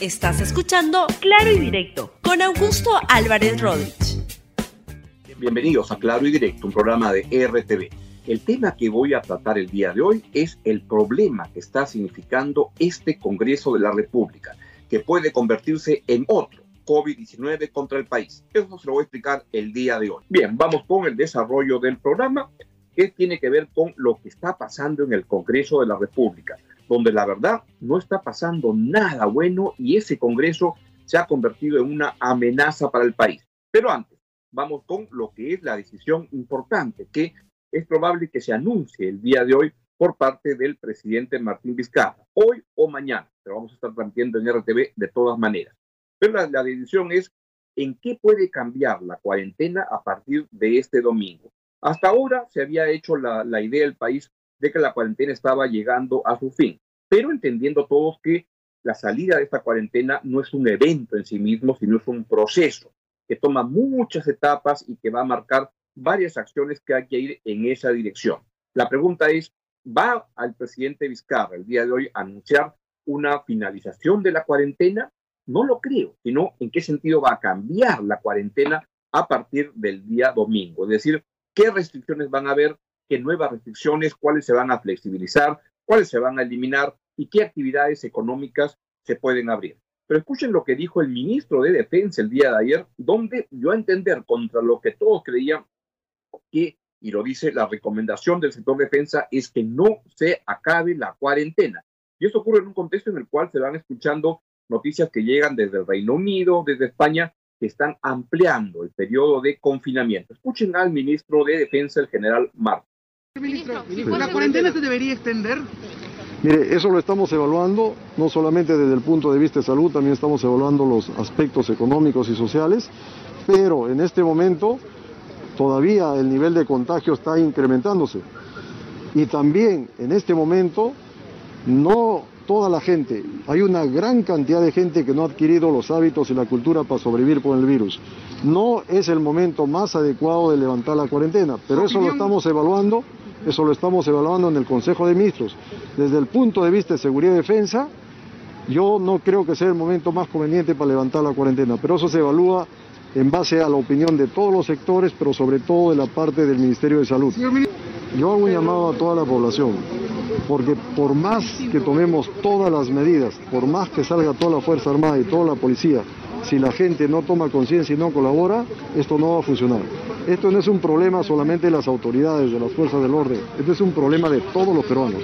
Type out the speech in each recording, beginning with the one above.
Estás escuchando Claro y Directo con Augusto Álvarez Rodríguez. Bienvenidos a Claro y Directo, un programa de RTV. El tema que voy a tratar el día de hoy es el problema que está significando este Congreso de la República, que puede convertirse en otro COVID-19 contra el país. Eso se lo voy a explicar el día de hoy. Bien, vamos con el desarrollo del programa que tiene que ver con lo que está pasando en el Congreso de la República donde la verdad no está pasando nada bueno y ese Congreso se ha convertido en una amenaza para el país. Pero antes, vamos con lo que es la decisión importante que es probable que se anuncie el día de hoy por parte del presidente Martín Vizcarra, hoy o mañana, pero vamos a estar transmitiendo en RTV de todas maneras. Pero la, decisión es en qué puede cambiar la cuarentena a partir de este domingo. Hasta ahora se había hecho la idea del país de que la cuarentena estaba llegando a su fin, pero entendiendo todos que la salida de esta cuarentena no es un evento en sí mismo, sino es un proceso que toma muchas etapas y que va a marcar varias acciones que hay que ir en esa dirección. La pregunta es, ¿va al presidente Vizcarra el día de hoy a anunciar una finalización de la cuarentena? No lo creo, sino en qué sentido va a cambiar la cuarentena a partir del día domingo. Es decir, qué restricciones van a haber, qué nuevas restricciones, cuáles se van a flexibilizar, cuáles se van a eliminar y qué actividades económicas se pueden abrir. Pero escuchen lo que dijo el ministro de Defensa el día de ayer, donde dio a entender contra lo que todos creían que, y lo dice la recomendación del sector defensa, es que no se acabe la cuarentena. Y esto ocurre en un contexto en el cual se van escuchando noticias que llegan desde el Reino Unido, desde España, que están ampliando el periodo de confinamiento. Escuchen al ministro de Defensa, el general Marcos. Ministro, ¿la cuarentena se debería extender? Mire, eso lo estamos evaluando, no solamente desde el punto de vista de salud, también estamos evaluando los aspectos económicos y sociales, pero en este momento todavía el nivel de contagio está incrementándose. Y también en este momento no toda la gente, hay una gran cantidad de gente que no ha adquirido los hábitos y la cultura para sobrevivir con el virus. No es el momento más adecuado de levantar la cuarentena, pero eso lo estamos evaluando eso lo estamos evaluando en el Consejo de Ministros. Desde el punto de vista de seguridad y defensa, yo no creo que sea el momento más conveniente para levantar la cuarentena, pero eso se evalúa en base a la opinión de todos los sectores, pero sobre todo de la parte del Ministerio de Salud. Yo hago un llamado a toda la población, porque por más que tomemos todas las medidas, por más que salga toda la Fuerza Armada y toda la policía, si la gente no toma conciencia y no colabora, esto no va a funcionar. Esto no es un problema solamente de las autoridades, de las fuerzas del orden, esto es un problema de todos los peruanos.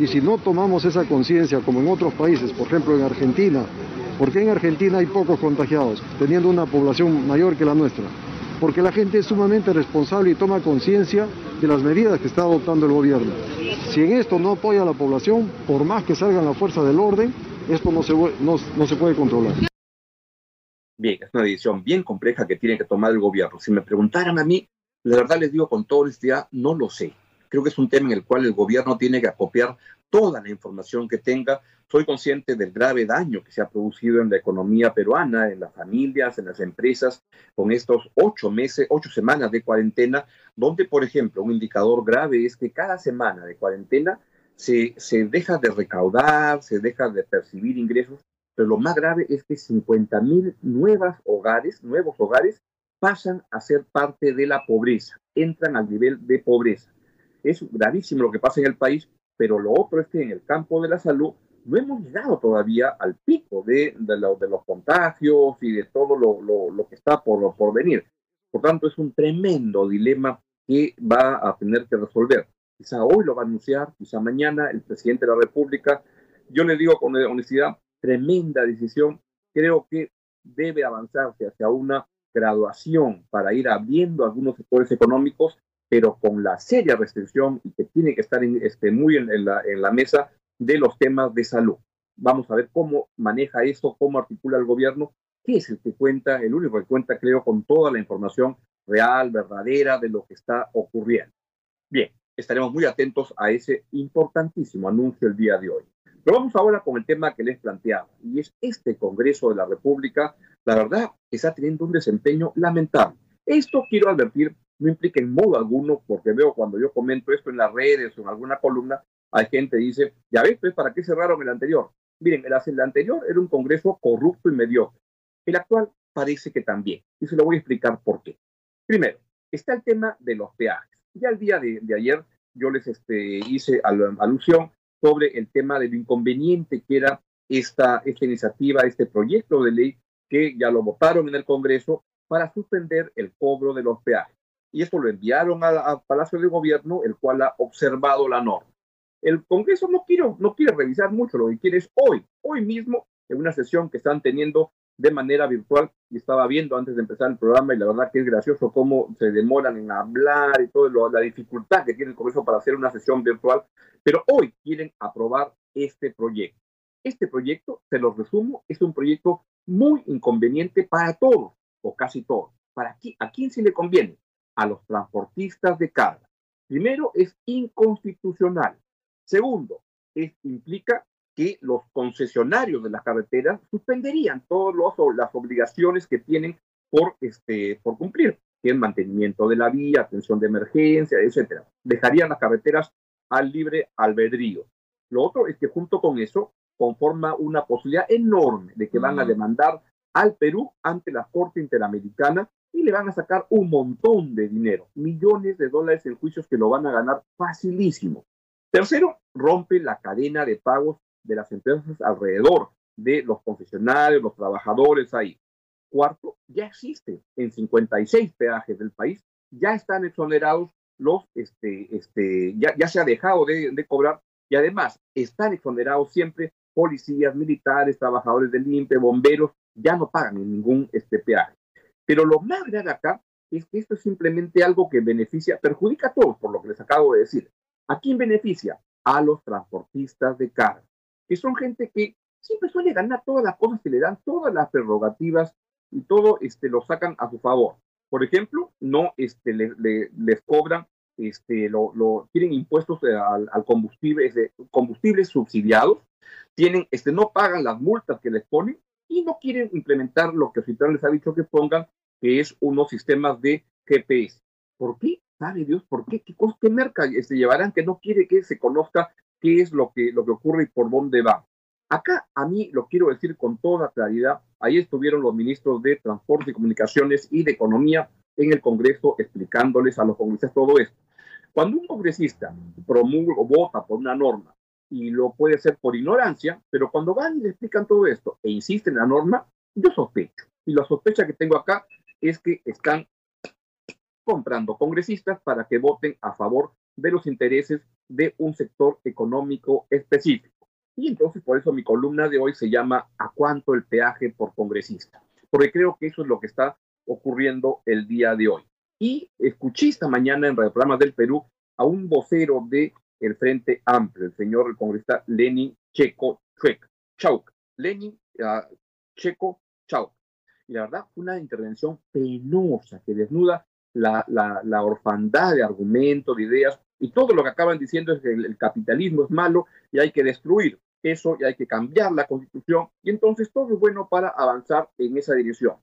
Y si no tomamos esa conciencia, como en otros países, por ejemplo en Argentina, ¿por qué en Argentina hay pocos contagiados, teniendo una población mayor que la nuestra? Porque la gente es sumamente responsable y toma conciencia de las medidas que está adoptando el gobierno. Si en esto no apoya a la población, por más que salgan las fuerzas del orden, esto no se, no se puede controlar. Bien, es una decisión bien compleja que tiene que tomar el gobierno. Si me preguntaran a mí, la verdad les digo con toda honestidad, no lo sé. Creo que es un tema en el cual el gobierno tiene que acopiar toda la información que tenga. Soy consciente del grave daño que se ha producido en la economía peruana, en las familias, en las empresas, con estos ocho meses, ocho semanas de cuarentena, donde, por ejemplo, un indicador grave es que cada semana de cuarentena se, se deja de recaudar, se deja de percibir ingresos pero lo más grave es que 50 mil nuevos hogares, nuevos hogares, pasan a ser parte de la pobreza, entran al nivel de pobreza. Es gravísimo lo que pasa en el país, pero lo otro es que en el campo de la salud no hemos llegado todavía al pico de, de, los contagios y de todo lo, que está por, por venir. Por tanto, es un tremendo dilema que va a tener que resolver. Quizá hoy lo va a anunciar, quizá mañana el presidente de la República. Yo le digo con honestidad, tremenda decisión. Creo que debe avanzarse hacia una graduación para ir abriendo algunos sectores económicos, pero con la seria restricción y que tiene que estar este, muy en, la, en la mesa de los temas de salud. Vamos a ver cómo maneja eso, cómo articula el gobierno, qué es el que cuenta, el único que cuenta, creo, con toda la información real, verdadera de lo que está ocurriendo. Bien, estaremos muy atentos a ese importantísimo anuncio el día de hoy. Pero vamos ahora con el tema que les planteaba, y es este Congreso de la República, la verdad, está teniendo un desempeño lamentable. Esto quiero advertir, no implica en modo alguno, porque veo cuando yo comento esto en las redes o en alguna columna, hay gente que dice, ya ves, pues, ¿para qué cerraron el anterior? Miren, el, anterior era un Congreso corrupto y mediocre. El actual parece que también. Y se lo voy a explicar por qué. Primero, está el tema de los peajes. Ya el día de, ayer yo les este, hice alusión sobre el tema del inconveniente que era esta, esta iniciativa, este proyecto de ley que ya lo votaron en el Congreso para suspender el cobro de los peajes. Y eso lo enviaron al Palacio de Gobierno, el cual ha observado la norma. El Congreso no quiere, no quiere revisar mucho, lo que quiere es hoy, hoy mismo, en una sesión que están teniendo de manera virtual y estaba viendo antes de empezar el programa y la verdad que es gracioso cómo se demoran en hablar y toda la dificultad que tiene el Congreso para hacer una sesión virtual, pero hoy quieren aprobar este proyecto. Este proyecto, se los resumo, es un proyecto muy inconveniente para todos, o casi todos. ¿Para? ¿A quién sí le conviene? A los transportistas de carga. Primero, es inconstitucional. Segundo, es, implica que los concesionarios de las carreteras suspenderían todas las obligaciones que tienen por, este, por cumplir, que es mantenimiento de la vía, atención de emergencia, etcétera. Dejarían las carreteras al libre albedrío. Lo otro es que junto con eso conforma una posibilidad enorme de que van a demandar al Perú ante la Corte Interamericana y le van a sacar un montón de dinero, millones de dólares en juicios que lo van a ganar facilísimo. Tercero, rompe la cadena de pagos de las empresas alrededor de los concesionarios, los trabajadores ahí. Cuarto, ya existe en 56 peajes del país, ya están exonerados los, este, este, ya, ya se ha dejado de, cobrar y además están exonerados siempre policías, militares, trabajadores del INPE, bomberos, ya no pagan ningún este, peaje. Pero lo más grave acá es que esto es simplemente algo que beneficia, perjudica a todos, por lo que les acabo de decir. ¿A quién beneficia? A los transportistas de carga que son gente que siempre suele ganar todas las cosas que le dan, todas las prerrogativas y todo este, lo sacan a su favor. Por ejemplo, no este, les cobran, este, lo, tienen impuestos eh, al, combustible, combustibles subsidiados, tienen, este, no pagan las multas que les ponen y no quieren implementar lo que Citrán les ha dicho que pongan, que es unos sistemas de GPS. ¿Por qué? ¿Sabe Dios por qué? ¿Qué, qué merca este, llevarán que no quiere que se conozca qué es lo que, lo que ocurre y por dónde va. Acá a mí lo quiero decir con toda claridad, ahí estuvieron los ministros de Transporte y Comunicaciones y de Economía en el Congreso explicándoles a los congresistas todo esto. Cuando un congresista promulga o vota por una norma y lo puede hacer por ignorancia, pero cuando van y le explican todo esto e insisten en la norma, yo sospecho. Y la sospecha que tengo acá es que están comprando congresistas para que voten a favor de los intereses de un sector económico específico. Y entonces por eso mi columna de hoy se llama ¿A cuánto el peaje por congresista? Porque creo que eso es lo que está ocurriendo el día de hoy. Y escuché esta mañana en Radio Programas del Perú a un vocero de el Frente Amplio, el señor el congresista Lenin Checo Chauk. Lenin uh, Checo Chauk. Y la verdad una intervención penosa que desnuda la, la, orfandad de argumentos, de ideas, y todo lo que acaban diciendo es que el, capitalismo es malo y hay que destruir eso y hay que cambiar la constitución, y entonces todo es bueno para avanzar en esa dirección.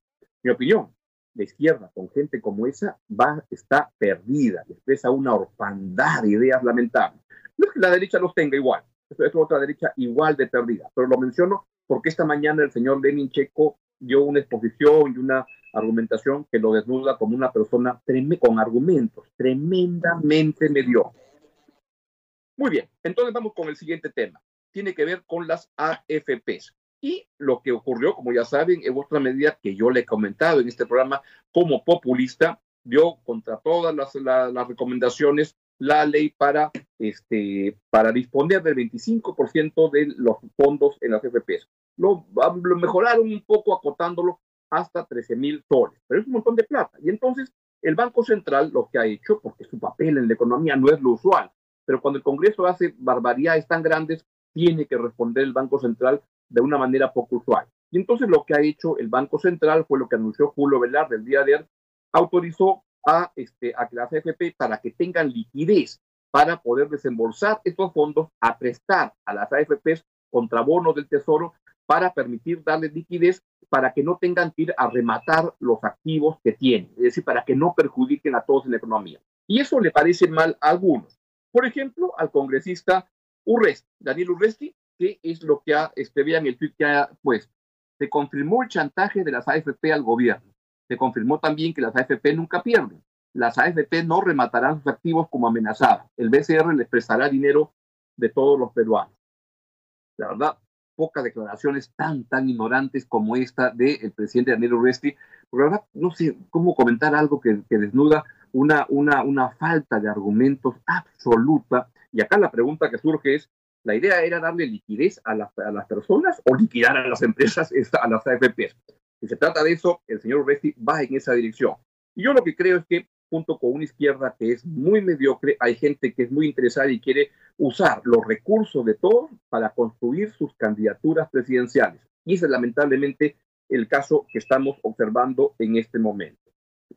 Mi opinión, la izquierda con gente como esa va, está perdida, expresa una orfandad de ideas lamentables. No es que la derecha los tenga igual, es otra derecha igual de perdida, pero lo menciono porque esta mañana el señor Lenin Checo dio una exposición y una argumentación que lo desnuda como una persona con argumentos tremendamente mediocre. Muy bien, entonces vamos con el siguiente tema. Tiene que ver con las AFPs. Y lo que ocurrió, como ya saben, es otra medida que yo le he comentado en este programa como populista, dio contra todas las, recomendaciones la ley para, este, para disponer del 25% de los fondos en las AFPs. Lo, lo mejoraron un poco acotándolo hasta 13 mil soles, pero es un montón de plata. Y entonces el Banco Central lo que ha hecho, porque su papel en la economía no es lo usual, pero cuando el Congreso hace barbaridades tan grandes, tiene que responder el Banco Central de una manera poco usual. Y entonces lo que ha hecho el Banco Central fue lo que anunció Julio Velarde el día de ayer, autorizó a, este, a las AFP para que tengan liquidez para poder desembolsar estos fondos a prestar a las AFPs contra bonos del Tesoro para permitir darles liquidez para que no tengan que ir a rematar los activos que tienen, es decir, para que no perjudiquen a todos en la economía. Y eso le parece mal a algunos. Por ejemplo, al congresista Urresti, Daniel Urresti, qué es lo que ha, este, vean el tweet que ha puesto. Se confirmó el chantaje de las AFP al gobierno. Se confirmó también que las AFP nunca pierden. Las AFP no rematarán sus activos como amenazadas. El BCR les prestará dinero de todos los peruanos. La verdad, pocas declaraciones tan, tan ignorantes como esta del presidente Daniel Urresti, porque la verdad no sé cómo comentar algo que, desnuda una, una, una falta de argumentos absoluta. Y acá la pregunta que surge es, ¿la idea era darle liquidez a, a las personas o liquidar a las empresas, a las AFPs? Si se trata de eso, el señor Urresti va en esa dirección. Y yo lo que creo es que junto con una izquierda que es muy mediocre, hay gente que es muy interesada y quiere usar los recursos de todos para construir sus candidaturas presidenciales. Y ese es lamentablemente el caso que estamos observando en este momento.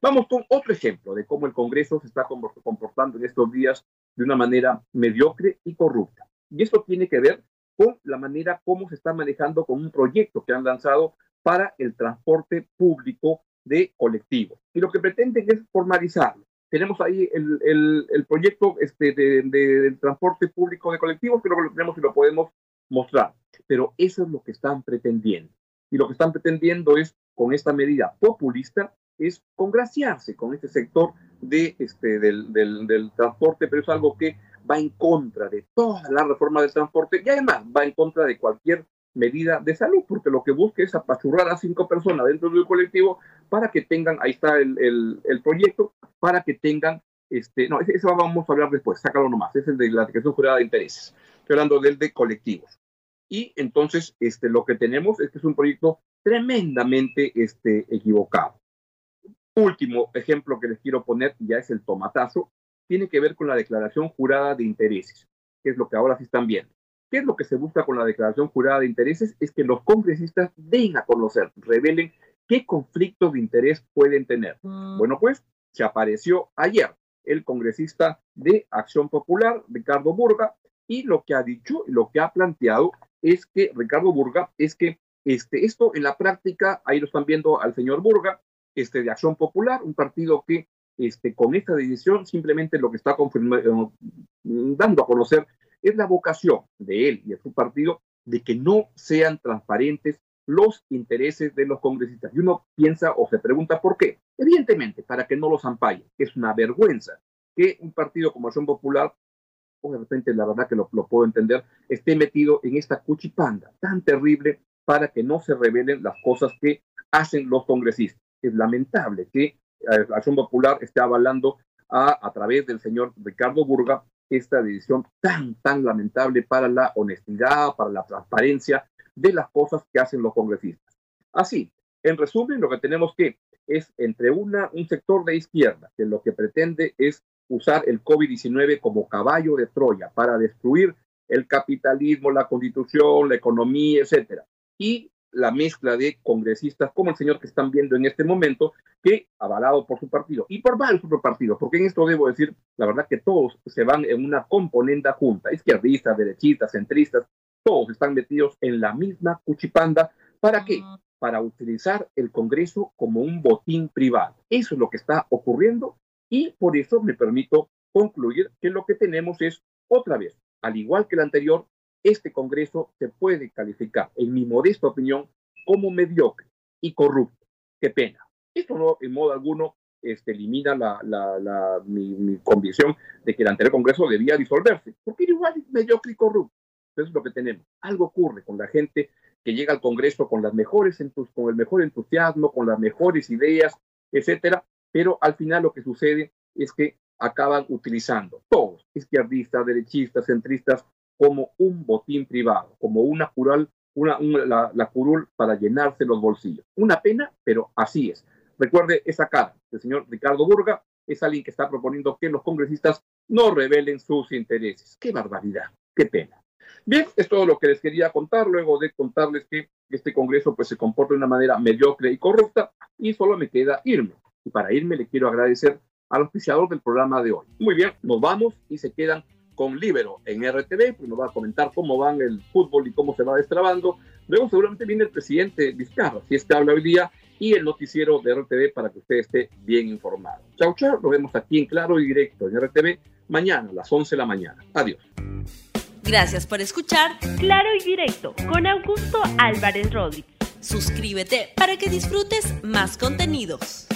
Vamos con otro ejemplo de cómo el Congreso se está comportando en estos días de una manera mediocre y corrupta. Y esto tiene que ver con la manera como se está manejando con un proyecto que han lanzado para el transporte público de colectivos. Y lo que pretenden es formalizarlo. Tenemos ahí el, el, proyecto este, de, de, transporte público de colectivos, que lo tenemos y lo podemos mostrar. Pero eso es lo que están pretendiendo. Y lo que están pretendiendo es, con esta medida populista, es congraciarse con este sector de, este, del, del, del transporte, pero es algo que va en contra de toda la reforma del transporte y además va en contra de cualquier medida de salud, porque lo que busca es apachurrar a cinco personas dentro del colectivo para que tengan, ahí está el, el, proyecto, para que tengan, este, no, eso vamos a hablar después, sácalo nomás, es el de la declaración jurada de intereses, estoy hablando del de colectivos. Y entonces, este, lo que tenemos es que es un proyecto tremendamente este, equivocado. Último ejemplo que les quiero poner, ya es el tomatazo, tiene que ver con la declaración jurada de intereses, que es lo que ahora sí están viendo. ¿Qué es lo que se busca con la declaración jurada de intereses? Es que los congresistas den a conocer, revelen qué conflictos de interés pueden tener. Mm. Bueno, pues se apareció ayer el congresista de Acción Popular, Ricardo Burga, y lo que ha dicho, lo que ha planteado es que Ricardo Burga, es que este, esto en la práctica, ahí lo están viendo al señor Burga, este, de Acción Popular, un partido que este, con esta decisión simplemente lo que está confirmando, dando a conocer es la vocación de él y de su partido de que no sean transparentes los intereses de los congresistas. Y uno piensa o se pregunta por qué. Evidentemente, para que no los ampalle. Es una vergüenza que un partido como Acción Popular, de repente la verdad que lo, puedo entender, esté metido en esta cuchipanda tan terrible para que no se revelen las cosas que hacen los congresistas. Es lamentable que eh, Acción Popular esté avalando a, a través del señor Ricardo Burga esta decisión tan, tan lamentable para la honestidad, para la transparencia de las cosas que hacen los congresistas. Así, en resumen, lo que tenemos que es entre una, un sector de izquierda que lo que pretende es usar el COVID-19 como caballo de Troya para destruir el capitalismo, la constitución, la economía, etcétera. Y la mezcla de congresistas como el señor que están viendo en este momento, que avalado por su partido y por varios otros partidos, porque en esto debo decir, la verdad que todos se van en una componenda junta, izquierdistas, derechistas, centristas, todos están metidos en la misma cuchipanda. ¿Para qué? Para utilizar el Congreso como un botín privado. Eso es lo que está ocurriendo y por eso me permito concluir que lo que tenemos es, otra vez, al igual que el anterior, este Congreso se puede calificar, en mi modesta opinión, como mediocre y corrupto. Qué pena. Esto no, en modo alguno, este, elimina la, mi, convicción de que el anterior Congreso debía disolverse, porque era igual mediocre y corrupto. Eso es lo que tenemos. Algo ocurre con la gente que llega al Congreso con, con el mejor entusiasmo, con las mejores ideas, etcétera, pero al final lo que sucede es que acaban utilizando todos, izquierdistas, derechistas, centristas, como un botín privado, como una cural, una, la, curul para llenarse los bolsillos. Una pena, pero así es. Recuerde esa cara del señor Ricardo Burga, es alguien que está proponiendo que los congresistas no revelen sus intereses. ¡Qué barbaridad! ¡Qué pena! Bien, es todo lo que les quería contar, luego de contarles que este Congreso pues, se comporta de una manera mediocre y corrupta, y solo me queda irme. Y para irme le quiero agradecer al auspiciador del programa de hoy. Muy bien, nos vamos y se quedan con Libero en RTV, pues nos va a comentar cómo van el fútbol y cómo se va destrabando. Luego seguramente viene el presidente Vizcarra, si es que habla hoy día, y el noticiero de RTV para que usted esté bien informado. Chau, chau, nos vemos aquí en Claro y Directo en RTV mañana a las 11 de la mañana. Adiós. Gracias por escuchar Claro y Directo con Augusto Álvarez Rodríguez. Suscríbete para que disfrutes más contenidos.